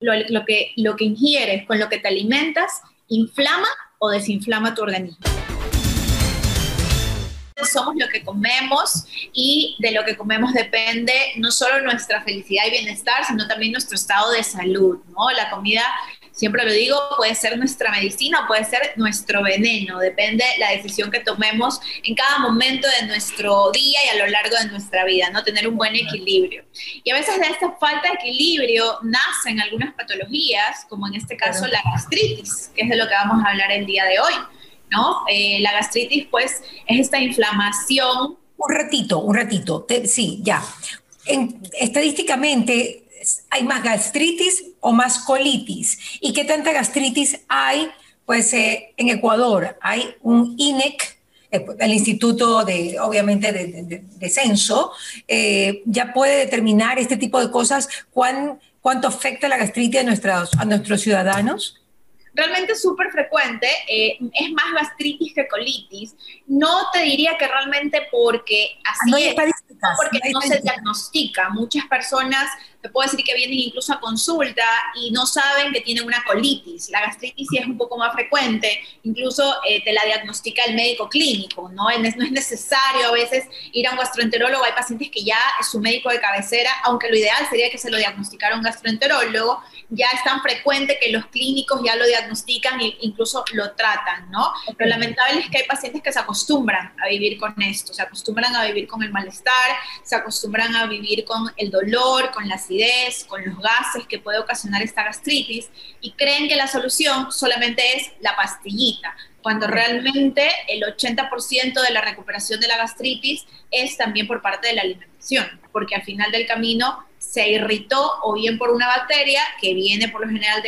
lo, que, lo que ingieres, con lo que te alimentas, inflama o desinflama tu organismo. Somos lo que comemos y de lo que comemos depende no solo nuestra felicidad y bienestar, sino también nuestro estado de salud, ¿no? La comida siempre lo digo, puede ser nuestra medicina o puede ser nuestro veneno, depende la decisión que tomemos en cada momento de nuestro día y a lo largo de nuestra vida, ¿no? Tener un buen equilibrio. Y a veces de esta falta de equilibrio nacen algunas patologías, como en este caso la gastritis, que es de lo que vamos a hablar el día de hoy, ¿no? Eh, la gastritis, pues, es esta inflamación. Un ratito, un ratito, sí, ya. estadísticamente, ¿hay más gastritis o más colitis? ¿Y qué tanta gastritis hay? Pues eh, en Ecuador hay un INEC, eh, el Instituto de, obviamente, de, Censo, eh, ya puede determinar este tipo de cosas, cuán, cuánto afecta la gastritis a nuestros, a nuestros ciudadanos realmente es súper frecuente, eh, es más gastritis que colitis. No te diría que realmente porque así no es, porque no, no se diagnostica. Muchas personas, te puedo decir que vienen incluso a consulta y no saben que tienen una colitis. La gastritis sí es un poco más frecuente, incluso eh, te la diagnostica el médico clínico, ¿no? no es necesario a veces ir a un gastroenterólogo, hay pacientes que ya es su médico de cabecera, aunque lo ideal sería que se lo diagnosticara un gastroenterólogo, ya es tan frecuente que los clínicos ya lo diagnostican e incluso lo tratan, ¿no? Lo lamentable es que hay pacientes que se acostumbran a vivir con esto, se acostumbran a vivir con el malestar, se acostumbran a vivir con el dolor, con la acidez, con los gases que puede ocasionar esta gastritis y creen que la solución solamente es la pastillita, cuando realmente el 80% de la recuperación de la gastritis es también por parte de la alimentación, porque al final del camino se irritó o bien por una bacteria que viene por lo general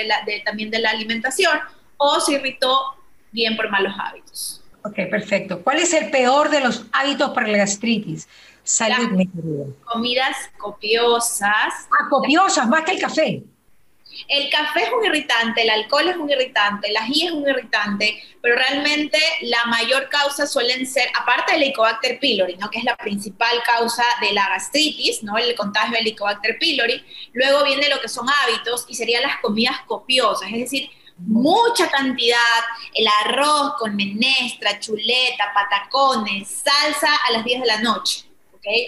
también de la alimentación o se irritó bien por malos hábitos. Ok, perfecto. ¿Cuál es el peor de los hábitos para la gastritis? Salud, mi Comidas copiosas. Ah, copiosas, más que el café. El café es un irritante, el alcohol es un irritante, el ají es un irritante, pero realmente la mayor causa suelen ser, aparte del Helicobacter pylori, ¿no? que es la principal causa de la gastritis, ¿no? el contagio del Helicobacter pylori, luego viene lo que son hábitos y serían las comidas copiosas, es decir, mucha cantidad, el arroz con menestra, chuleta, patacones, salsa a las 10 de la noche.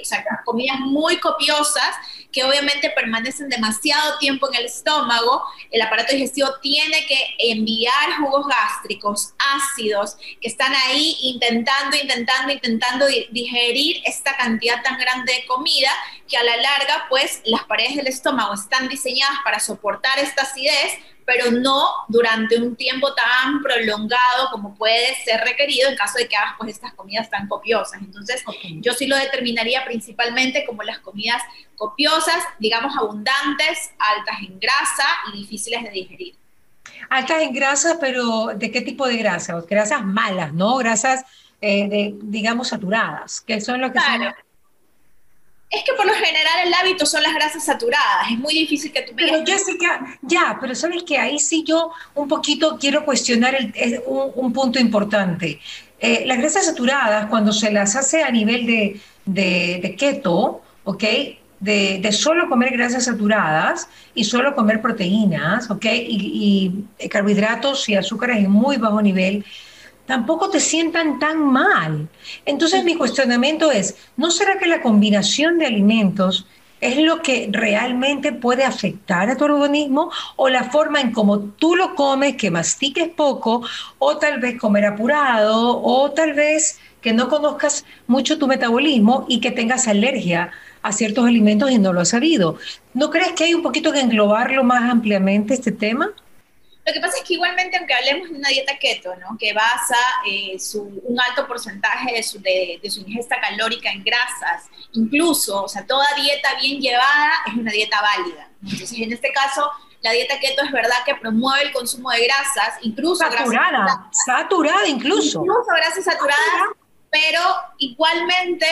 O sea, comidas muy copiosas que obviamente permanecen demasiado tiempo en el estómago, el aparato digestivo tiene que enviar jugos gástricos ácidos que están ahí intentando, intentando, intentando digerir esta cantidad tan grande de comida que a la larga pues las paredes del estómago están diseñadas para soportar esta acidez, pero no durante un tiempo tan prolongado como puede ser requerido en caso de que hagas pues estas comidas tan copiosas. Entonces, yo sí lo determinaría principalmente como las comidas copiosas, digamos abundantes, altas en grasa y difíciles de digerir. Altas en grasa, pero ¿de qué tipo de grasa? Grasas malas, ¿no? Grasas, eh, de, digamos, saturadas, que son lo que claro. Es que por lo general el hábito son las grasas saturadas, es muy difícil que tú me Pero Jessica, ya, pero sabes que ahí sí yo un poquito quiero cuestionar un, punto importante. Eh, las grasas saturadas, cuando se las hace a nivel de, de, keto, ¿ok? De, de, solo comer grasas saturadas y solo comer proteínas, ¿ok? Y, y carbohidratos y azúcares en muy bajo nivel, tampoco te sientan tan mal. Entonces mi cuestionamiento es, ¿no será que la combinación de alimentos es lo que realmente puede afectar a tu organismo o la forma en cómo tú lo comes, que mastiques poco o tal vez comer apurado o tal vez que no conozcas mucho tu metabolismo y que tengas alergia a ciertos alimentos y no lo has sabido. ¿No crees que hay un poquito que englobarlo más ampliamente este tema? Lo que pasa es que igualmente, aunque hablemos de una dieta keto, ¿no? que basa eh, un alto porcentaje de su, de, su, ingesta calórica en grasas, incluso, o sea, toda dieta bien llevada es una dieta válida. Entonces, en este caso, la dieta keto es verdad que promueve el consumo de grasas, incluso saturada, grasas saturada incluso. Incluso grasas saturadas, pero igualmente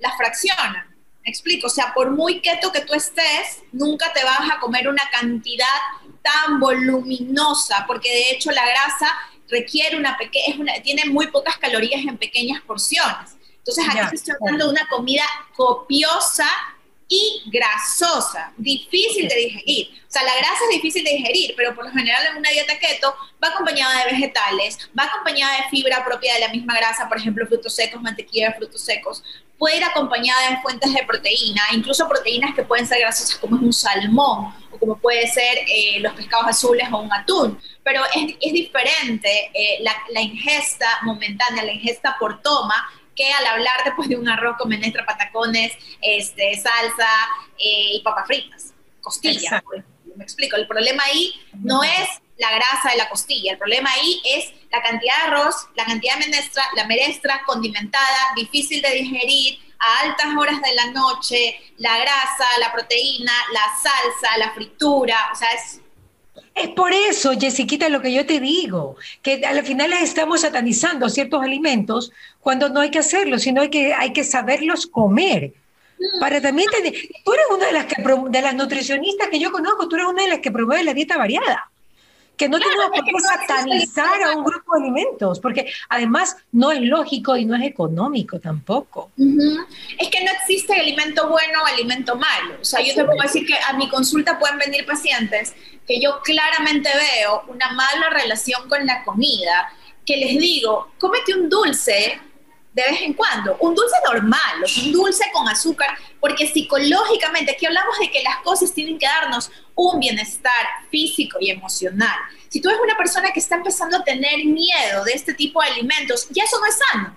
las fracciona. Me explico, o sea, por muy keto que tú estés, nunca te vas a comer una cantidad tan voluminosa, porque de hecho la grasa requiere una pequeña, tiene muy pocas calorías en pequeñas porciones. Entonces aquí estoy hablando de una comida copiosa y grasosa, difícil de digerir. O sea, la grasa es difícil de digerir, pero por lo general en una dieta keto va acompañada de vegetales, va acompañada de fibra propia de la misma grasa, por ejemplo, frutos secos, mantequilla de frutos secos, puede ir acompañada de fuentes de proteína, incluso proteínas que pueden ser grasosas como es un salmón o como puede ser eh, los pescados azules o un atún. Pero es, es diferente eh, la, la ingesta momentánea, la ingesta por toma, que al hablar después de un arroz con menestra, patacones, este, salsa eh, y papas fritas, costilla. Me explico, el problema ahí no es la grasa de la costilla, el problema ahí es la cantidad de arroz, la cantidad de menestra, la menestra condimentada, difícil de digerir, a altas horas de la noche, la grasa, la proteína, la salsa, la fritura, o sea, es es por eso, Jessiquita, lo que yo te digo, que al final estamos satanizando ciertos alimentos cuando no hay que hacerlo, sino hay que, hay que saberlos comer. Para también tener, tú eres una de las, que, de las nutricionistas que yo conozco, tú eres una de las que promueve la dieta variada que no tenemos por qué satanizar a un grupo de alimentos, porque además no es lógico y no es económico tampoco. Es que no existe alimento bueno o alimento malo. O sea, yo te puedo decir que a mi consulta pueden venir pacientes que yo claramente veo una mala relación con la comida, que les digo, cómete un dulce de vez en cuando, un dulce normal, un dulce con azúcar, porque psicológicamente aquí hablamos de que las cosas tienen que darnos un bienestar físico y emocional. Si tú eres una persona que está empezando a tener miedo de este tipo de alimentos, ya eso no es sano.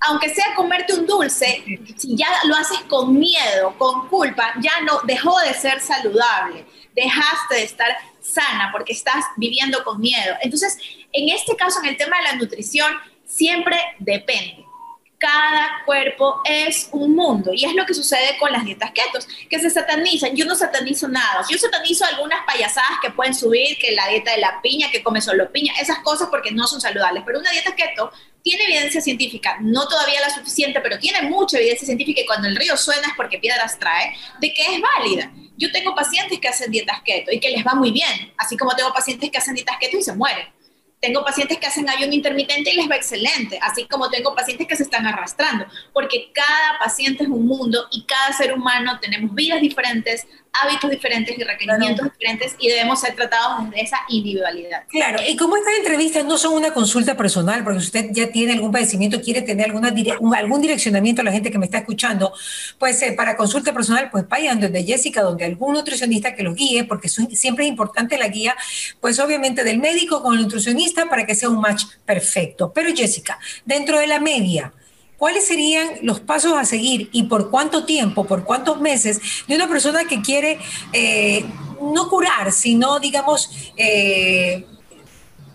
Aunque sea comerte un dulce, si ya lo haces con miedo, con culpa, ya no dejó de ser saludable, dejaste de estar sana porque estás viviendo con miedo. Entonces, en este caso, en el tema de la nutrición, siempre depende. Cada cuerpo es un mundo y es lo que sucede con las dietas ketos, que se satanizan. Yo no satanizo nada. Yo satanizo algunas payasadas que pueden subir, que la dieta de la piña, que come solo piña, esas cosas porque no son saludables. Pero una dieta keto tiene evidencia científica, no todavía la suficiente, pero tiene mucha evidencia científica y cuando el río suena es porque piedras trae, de que es válida. Yo tengo pacientes que hacen dietas keto y que les va muy bien, así como tengo pacientes que hacen dietas keto y se mueren. Tengo pacientes que hacen ayuno intermitente y les va excelente, así como tengo pacientes que se están arrastrando, porque cada paciente es un mundo y cada ser humano tenemos vidas diferentes, hábitos diferentes y requerimientos diferentes y debemos ser tratados desde esa individualidad. Claro, y como estas entrevistas no son una consulta personal, porque usted ya tiene algún padecimiento, quiere tener alguna algún direccionamiento a la gente que me está escuchando, pues eh, para consulta personal, pues vayan donde Jessica, donde algún nutricionista que los guíe, porque siempre es importante la guía, pues obviamente del médico con el nutricionista para que sea un match perfecto. Pero Jessica, dentro de la media, ¿cuáles serían los pasos a seguir y por cuánto tiempo, por cuántos meses de una persona que quiere eh, no curar, sino, digamos, eh,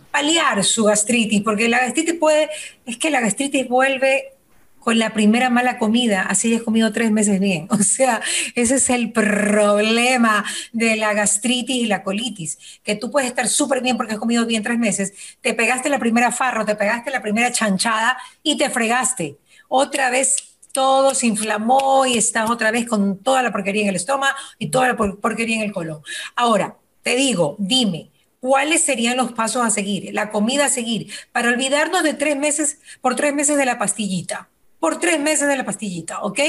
paliar su gastritis? Porque la gastritis puede, es que la gastritis vuelve con la primera mala comida, así hayas comido tres meses bien. O sea, ese es el problema de la gastritis y la colitis, que tú puedes estar súper bien porque has comido bien tres meses, te pegaste la primera farro, te pegaste la primera chanchada y te fregaste otra vez todo se inflamó y estás otra vez con toda la porquería en el estómago y toda la porquería en el colon. Ahora, te digo, dime, ¿cuáles serían los pasos a seguir, la comida a seguir, para olvidarnos de tres meses, por tres meses de la pastillita? Por tres meses de la pastillita, ¿ok?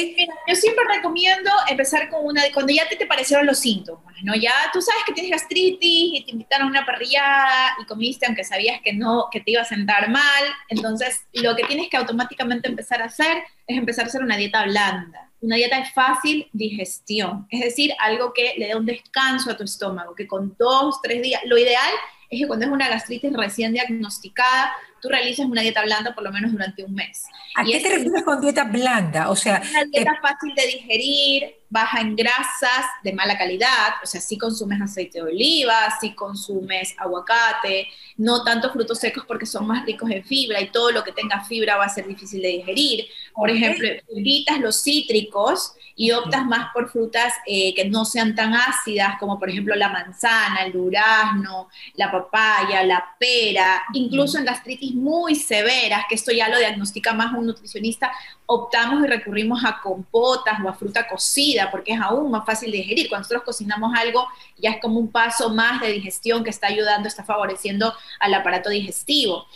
yo siempre recomiendo empezar con una, cuando ya te, te parecieron los síntomas, ¿no? Ya tú sabes que tienes gastritis y te invitaron a una parrillada y comiste aunque sabías que no, que te iba a sentar mal, entonces lo que tienes que automáticamente empezar a hacer es empezar a hacer una dieta blanda, una dieta de fácil digestión, es decir, algo que le dé un descanso a tu estómago, que con dos, tres días, lo ideal es que cuando es una gastritis recién diagnosticada, tú realices una dieta blanda por lo menos durante un mes. ¿A qué te refieres con dieta blanda? O sea, una dieta fácil de digerir, baja en grasas de mala calidad, o sea, si consumes aceite de oliva, si consumes aguacate, no tanto frutos secos porque son más ricos en fibra y todo lo que tenga fibra va a ser difícil de digerir. Por ejemplo, evitas los cítricos y optas más por frutas eh, que no sean tan ácidas, como por ejemplo la manzana, el durazno, la papaya, la pera, incluso en gastritis muy severas, que esto ya lo diagnostica más un nutricionista, optamos y recurrimos a compotas o a fruta cocida porque es aún más fácil de digerir. Cuando nosotros cocinamos algo, ya es como un paso más de digestión que está ayudando, está favoreciendo al aparato digestivo.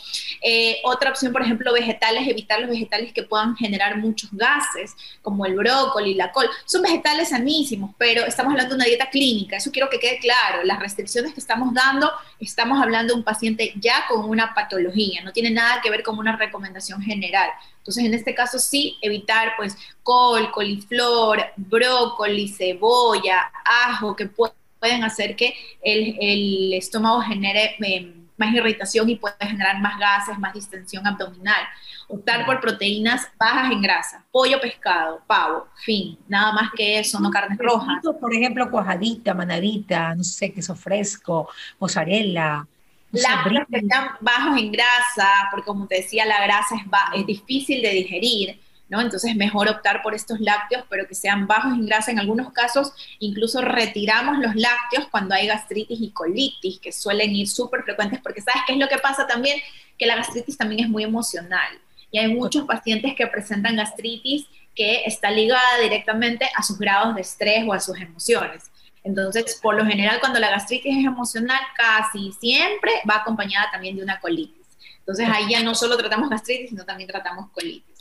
Eh, otra opción, por ejemplo, vegetales, evitar los vegetales que puedan generar muchos gases, como el brócoli, la col. Son vegetales sanísimos, pero estamos hablando de una dieta clínica, eso quiero que quede claro. Las restricciones que estamos dando, estamos hablando de un paciente ya con una patología, no tiene nada que ver con una recomendación general. Entonces, en este caso sí, evitar pues col, coliflor, brócoli, cebolla, ajo, que pueden hacer que el, estómago genere eh, más irritación y puede generar más gases, más distensión abdominal. Optar por proteínas bajas en grasa, pollo, pescado, pavo, fin, nada más que eso, no carnes rojas. Por ejemplo, cuajadita, manadita, no sé, queso fresco, mozzarella, lácteos que están bajos en grasa, porque como te decía, la grasa es, es difícil de digerir, ¿no? Entonces es mejor optar por estos lácteos, pero que sean bajos en grasa. En algunos casos incluso retiramos los lácteos cuando hay gastritis y colitis, que suelen ir súper frecuentes, porque sabes qué es lo que pasa también, que la gastritis también es muy emocional. Y hay muchos pacientes que presentan gastritis que está ligada directamente a sus grados de estrés o a sus emociones. Entonces, por lo general, cuando la gastritis es emocional, casi siempre va acompañada también de una colitis. Entonces, ahí ya no solo tratamos gastritis, sino también tratamos colitis.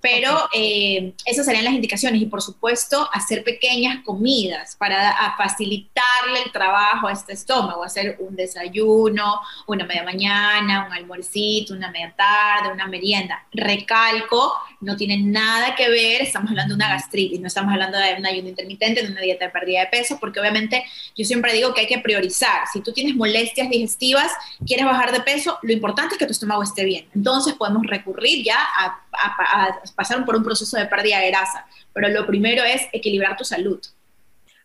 Pero eh, esas serían las indicaciones. Y por supuesto hacer pequeñas comidas para facilitarle el trabajo a este estómago, hacer un desayuno, una media mañana, un almuercito, una media tarde, una merienda. Recalco, no tiene nada que ver, estamos hablando de una gastritis, no estamos hablando de un ayuno intermitente, de una dieta de pérdida de peso, porque obviamente yo siempre digo que hay que priorizar. Si tú tienes molestias digestivas, quieres bajar de peso, lo importante es que tu estómago esté bien. Entonces podemos recurrir ya a pasaron por un proceso de pérdida de grasa, pero lo primero es equilibrar tu salud.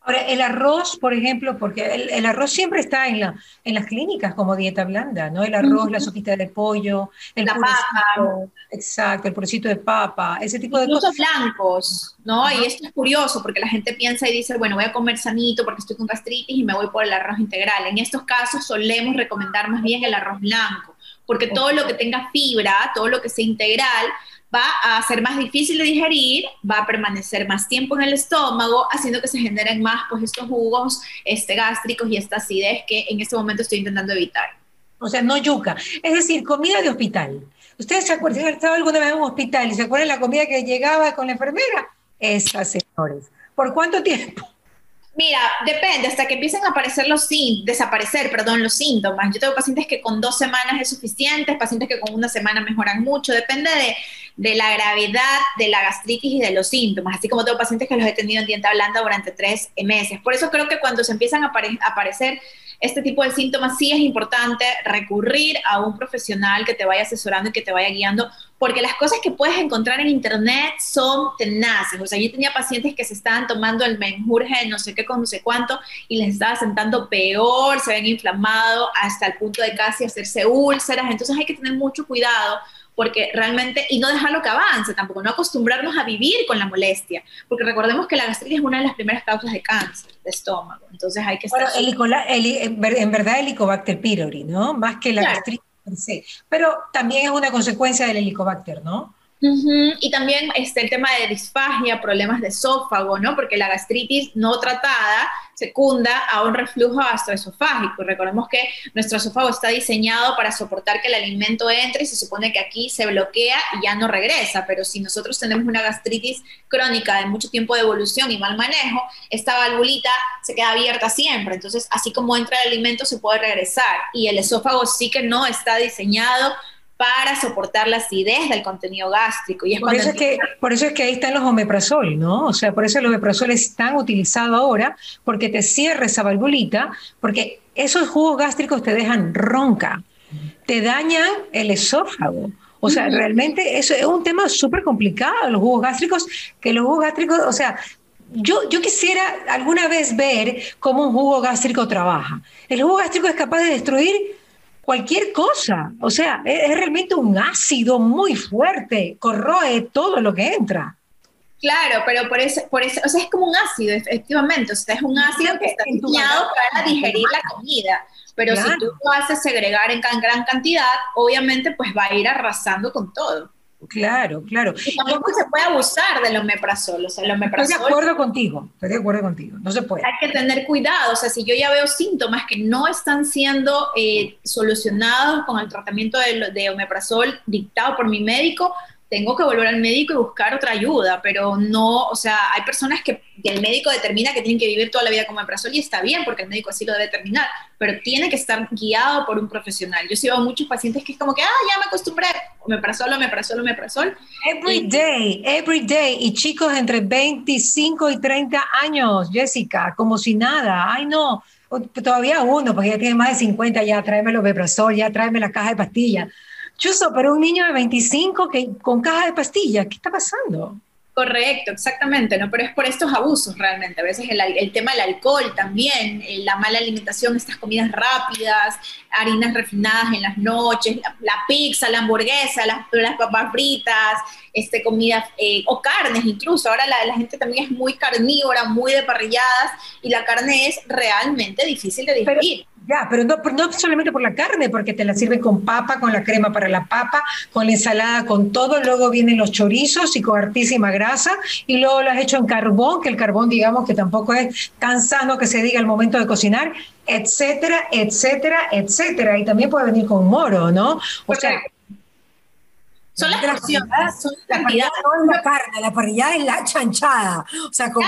Ahora, el arroz, por ejemplo, porque el, arroz siempre está en, la, en las clínicas como dieta blanda, ¿no? El arroz, la sopita de pollo, el la papa. Exacto, el purecito de papa, ese tipo de cosas. blancos, ¿no? Y esto es curioso porque la gente piensa y dice, bueno, voy a comer sanito porque estoy con gastritis y me voy por el arroz integral. En estos casos solemos recomendar más bien el arroz blanco, porque todo lo que tenga fibra, todo lo que sea integral, va a ser más difícil de digerir, va a permanecer más tiempo en el estómago, haciendo que se generen más pues estos jugos este, gástricos y esta acidez que en este momento estoy intentando evitar. O sea, no yuca. Es decir, comida de hospital. ¿Ustedes se acuerdan? ¿Han estado alguna vez en un hospital y se acuerdan la comida que llegaba con la enfermera? Esas, señores. ¿Por cuánto tiempo? Mira, depende, hasta que empiecen a aparecer los desaparecer, perdón, los síntomas. Yo tengo pacientes que con dos semanas es suficiente, pacientes que con una semana mejoran mucho, depende de, la gravedad de la gastritis y de los síntomas, así como tengo pacientes que los he tenido en dieta blanda durante tres meses. Por eso creo que cuando se empiezan a aparecer este tipo de síntomas, sí es importante recurrir a un profesional que te vaya asesorando y que te vaya guiando, porque las cosas que puedes encontrar en internet son tenaces. O sea, yo tenía pacientes que se estaban tomando el menjurje no sé qué con no sé cuánto y les estaba sentando peor, se ven inflamado hasta el punto de casi hacerse úlceras. Entonces hay que tener mucho cuidado porque realmente, y no dejarlo que avance tampoco, no acostumbrarnos a vivir con la molestia, porque recordemos que la gastritis es una de las primeras causas de cáncer de estómago, entonces hay que estar... Bueno, en verdad el Helicobacter pylori, ¿no? Más que la gastritis per se, pero también es una consecuencia del Helicobacter, ¿no? Y también este, el tema de disfagia, problemas de esófago, ¿no? Porque la gastritis no tratada secunda a un reflujo gastroesofágico. Recordemos que nuestro esófago está diseñado para soportar que el alimento entre y se supone que aquí se bloquea y ya no regresa, pero si nosotros tenemos una gastritis crónica de mucho tiempo de evolución y mal manejo, esta valvulita se queda abierta siempre. Entonces, así como entra el alimento, se puede regresar y el esófago sí que no está diseñado para soportar la acidez del contenido gástrico. Y por, eso es que, por eso es que ahí están los omeprazol, ¿no? O sea, por eso el omeprazol es tan utilizado ahora, porque te cierra esa valvulita, porque esos jugos gástricos te dejan ronca, te dañan el esófago. O sea, realmente eso es un tema súper complicado, los jugos gástricos, que los jugos gástricos, o sea, yo, yo, quisiera alguna vez ver cómo un jugo gástrico trabaja. El jugo gástrico es capaz de destruir cualquier cosa. O sea, es, realmente un ácido muy fuerte, corroe todo lo que entra. Claro, pero por eso, por eso, o sea, es como un ácido, efectivamente, o sea, es un ácido que está diseñado para digerir la comida. Pero si tú lo haces segregar en gran cantidad, obviamente pues va a ir arrasando con todo. Claro, claro. Y tampoco se puede abusar del omeprazol. O sea, el omeprazol. Estoy de acuerdo contigo, estoy de acuerdo contigo. No se puede. Hay que tener cuidado. O sea, si yo ya veo síntomas que no están siendo eh, solucionados con el tratamiento de, de omeprazol dictado por mi médico, tengo que volver al médico y buscar otra ayuda, pero no, o sea, hay personas que, el médico determina que tienen que vivir toda la vida con omeprazol y está bien porque el médico así lo debe determinar, pero tiene que estar guiado por un profesional. Yo sí veo muchos pacientes que es como que, ah, ya me acostumbré, omeprazol, omeprazol, omeprazol. Every day, every day, y chicos entre 25 y 30 años, Jessica, como si nada, ay no, todavía uno, porque ya tiene más de 50, ya tráeme el omeprazol, ya tráeme la caja de pastillas Chuso, pero un niño de 25 que, con caja de pastillas, ¿qué está pasando? Correcto, exactamente, ¿no? Pero es por estos abusos realmente. A veces el, tema del alcohol también, eh, la mala alimentación, estas comidas rápidas, harinas refinadas en las noches, la, pizza, la hamburguesa, las, las, papas fritas, este, comidas eh, o carnes incluso. Ahora la, la, gente también es muy carnívora, muy de parrilladas y la carne es realmente difícil de digerir. Ya, pero no, no solamente por la carne, porque te la sirven con papa, con la crema para la papa, con la ensalada, con todo. Luego vienen los chorizos y con hartísima grasa. Y luego lo has hecho en carbón, que el carbón, digamos, que tampoco es tan sano que se diga al momento de cocinar, etcétera, etcétera, etcétera. Y también puede venir con moro, ¿no? O sea. Son las porciones, son la parrilla no es la carne, la parrilla es la chanchada. O sea, con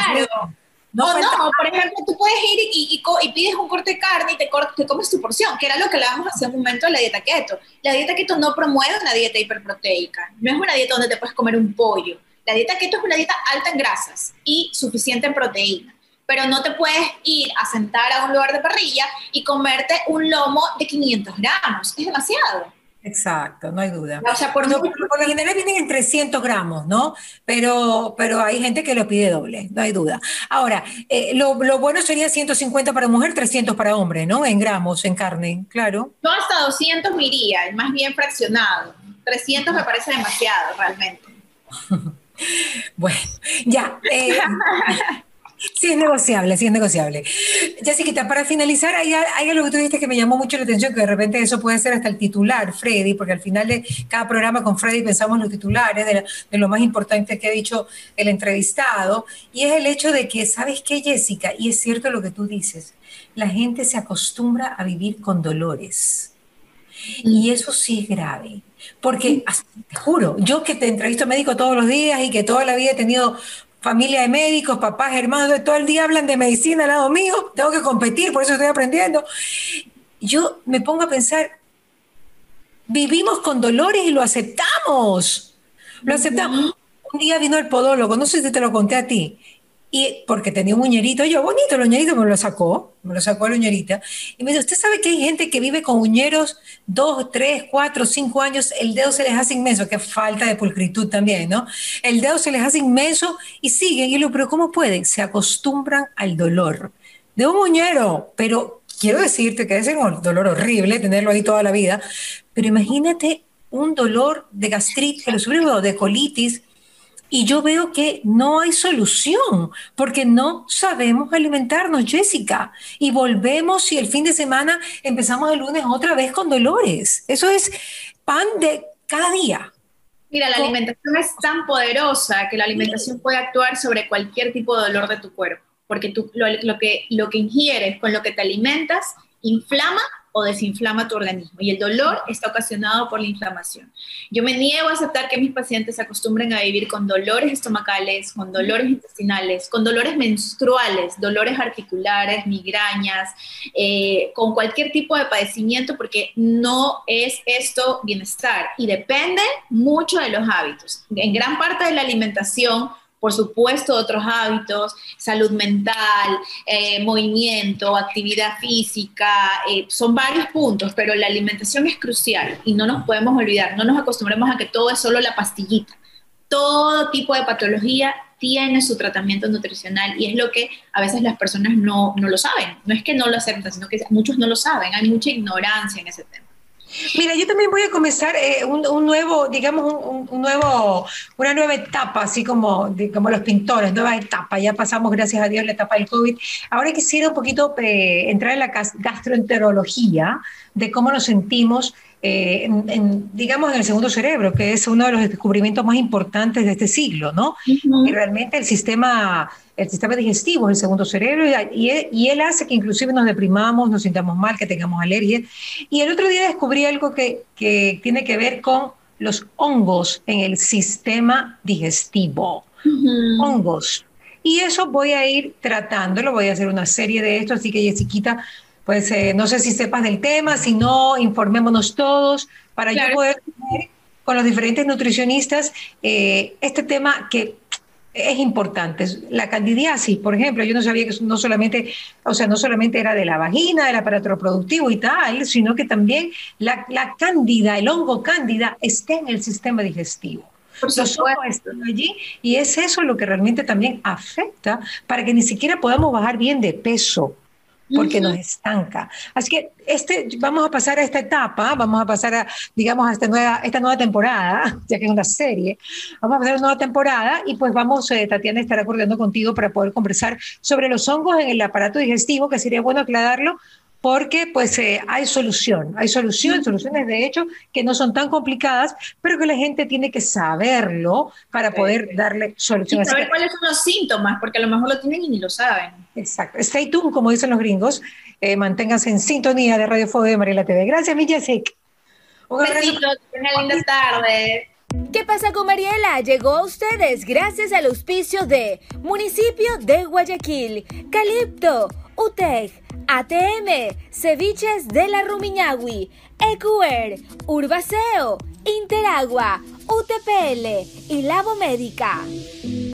no, no, por ejemplo, tú puedes ir y, y, pides un corte de carne y te, te, comes tu porción, que era lo que hablábamos hace un momento de la dieta keto. La dieta keto no promueve una dieta hiperproteica, no es una dieta donde te puedes comer un pollo. La dieta keto es una dieta alta en grasas y suficiente en proteína, pero no te puedes ir a sentar a un lugar de parrilla y comerte un lomo de 500 gramos, es demasiado. Exacto, no hay duda. O sea, por, lo general vienen en 300 gramos, ¿no? Pero, pero hay gente que lo pide doble, no hay duda. Ahora, eh, lo, bueno sería 150 para mujer, 300 para hombre, ¿no? En gramos, en carne, claro. No, hasta 200 me iría, más bien fraccionado. 300 me parece demasiado, realmente. bueno, ya. Eh, Sí, es negociable, sí es negociable. Jessica, para finalizar, hay, hay algo que tú dijiste que me llamó mucho la atención, que de repente eso puede ser hasta el titular, Freddy, porque al final de cada programa con Freddy pensamos en los titulares, de, lo más importante que ha dicho el entrevistado, y es el hecho de que, ¿sabes qué, Jessica? Y es cierto lo que tú dices, la gente se acostumbra a vivir con dolores. Y eso sí es grave. Porque, te juro, yo que te entrevisto médico todos los días y que toda la vida he tenido familia de médicos, papás, hermanos, todo el día hablan de medicina al lado mío, tengo que competir, por eso estoy aprendiendo. Yo me pongo a pensar, vivimos con dolores y lo aceptamos, lo aceptamos. Un día vino el podólogo, no sé si te lo conté a ti, y porque tenía un uñerito, yo, bonito el uñerito, me lo sacó, me lo sacó la uñerita, y me dijo, ¿usted sabe que hay gente que vive con uñeros dos, tres, cuatro, cinco años, el dedo se les hace inmenso, que falta de pulcritud también, ¿no? El dedo se les hace inmenso y siguen, y lo, pero ¿cómo pueden? Se acostumbran al dolor de un uñero, pero quiero decirte que es un dolor horrible tenerlo ahí toda la vida, pero imagínate un dolor de gastritis, que lo de colitis, y yo veo que no hay solución porque no sabemos alimentarnos, Jessica. Y volvemos y el fin de semana empezamos el lunes otra vez con dolores. Eso es pan de cada día. Mira, la alimentación es tan poderosa que la alimentación puede actuar sobre cualquier tipo de dolor de tu cuerpo, porque tú, lo, que, lo que ingieres con lo que te alimentas inflama o desinflama tu organismo y el dolor está ocasionado por la inflamación. Yo me niego a aceptar que mis pacientes se acostumbren a vivir con dolores estomacales, con dolores intestinales, con dolores menstruales, dolores articulares, migrañas, eh, con cualquier tipo de padecimiento porque no es esto bienestar y depende mucho de los hábitos. En gran parte de la alimentación por supuesto otros hábitos, salud mental, eh, movimiento, actividad física, eh, son varios puntos, pero la alimentación es crucial y no nos podemos olvidar, no nos acostumbremos a que todo es solo la pastillita. Todo tipo de patología tiene su tratamiento nutricional y es lo que a veces las personas no, no lo saben. No es que no lo acepten, sino que muchos no lo saben, hay mucha ignorancia en ese tema. Mira, yo también voy a comenzar eh, un, nuevo, digamos, un, nuevo, una nueva etapa, así como, como los pintores, nueva etapa. Ya pasamos, gracias a Dios, la etapa del COVID. Ahora quisiera un poquito eh, entrar en la gastroenterología, de cómo nos sentimos eh, en, digamos, en el segundo cerebro, que es uno de los descubrimientos más importantes de este siglo, ¿no? Y realmente el sistema, el sistema digestivo es el segundo cerebro y, y, él hace que inclusive nos deprimamos, nos sintamos mal, que tengamos alergia. Y el otro día descubrí algo que, que tiene que ver con los hongos en el sistema digestivo. Hongos. Y eso voy a ir tratándolo, voy a hacer una serie de esto, así que Jessiquita, pues eh, no sé si sepas del tema, si no, informémonos todos para yo poder tener con los diferentes nutricionistas eh, este tema que es importante. La candidiasis, por ejemplo, yo no sabía que no solamente, o sea, no solamente era de la vagina, del aparato reproductivo y tal, sino que también la, la cándida, el hongo cándida, está en el sistema digestivo. Los ojos están allí y es eso lo que realmente también afecta para que ni siquiera podamos bajar bien de peso porque nos estanca. Así que este, vamos a pasar a esta etapa, vamos a pasar a, digamos, a esta nueva, esta nueva temporada, ya que es una serie, vamos a pasar a una nueva temporada y pues vamos, eh, Tatiana, a estar acordando contigo para poder conversar sobre los hongos en el aparato digestivo, que sería bueno aclararlo, porque pues eh, hay solución, hay solución, soluciones de hecho que no son tan complicadas, pero que la gente tiene que saberlo para poder darle soluciones. Y saber cuáles son los síntomas, porque a lo mejor lo tienen y ni lo saben. Exacto. Stay tuned, como dicen los gringos. Eh, manténganse en sintonía de Radio Fuego de Mariela TV. Gracias, mi Jessica. Un besito, una linda tarde. ¿Qué pasa con Mariela? Llegó a ustedes gracias al auspicio de Municipio de Guayaquil, Calipto, UTEC, ATM, Ceviches de la Rumiñahui, EQR, Urbaceo, Interagua, UTPL y Labo Médica.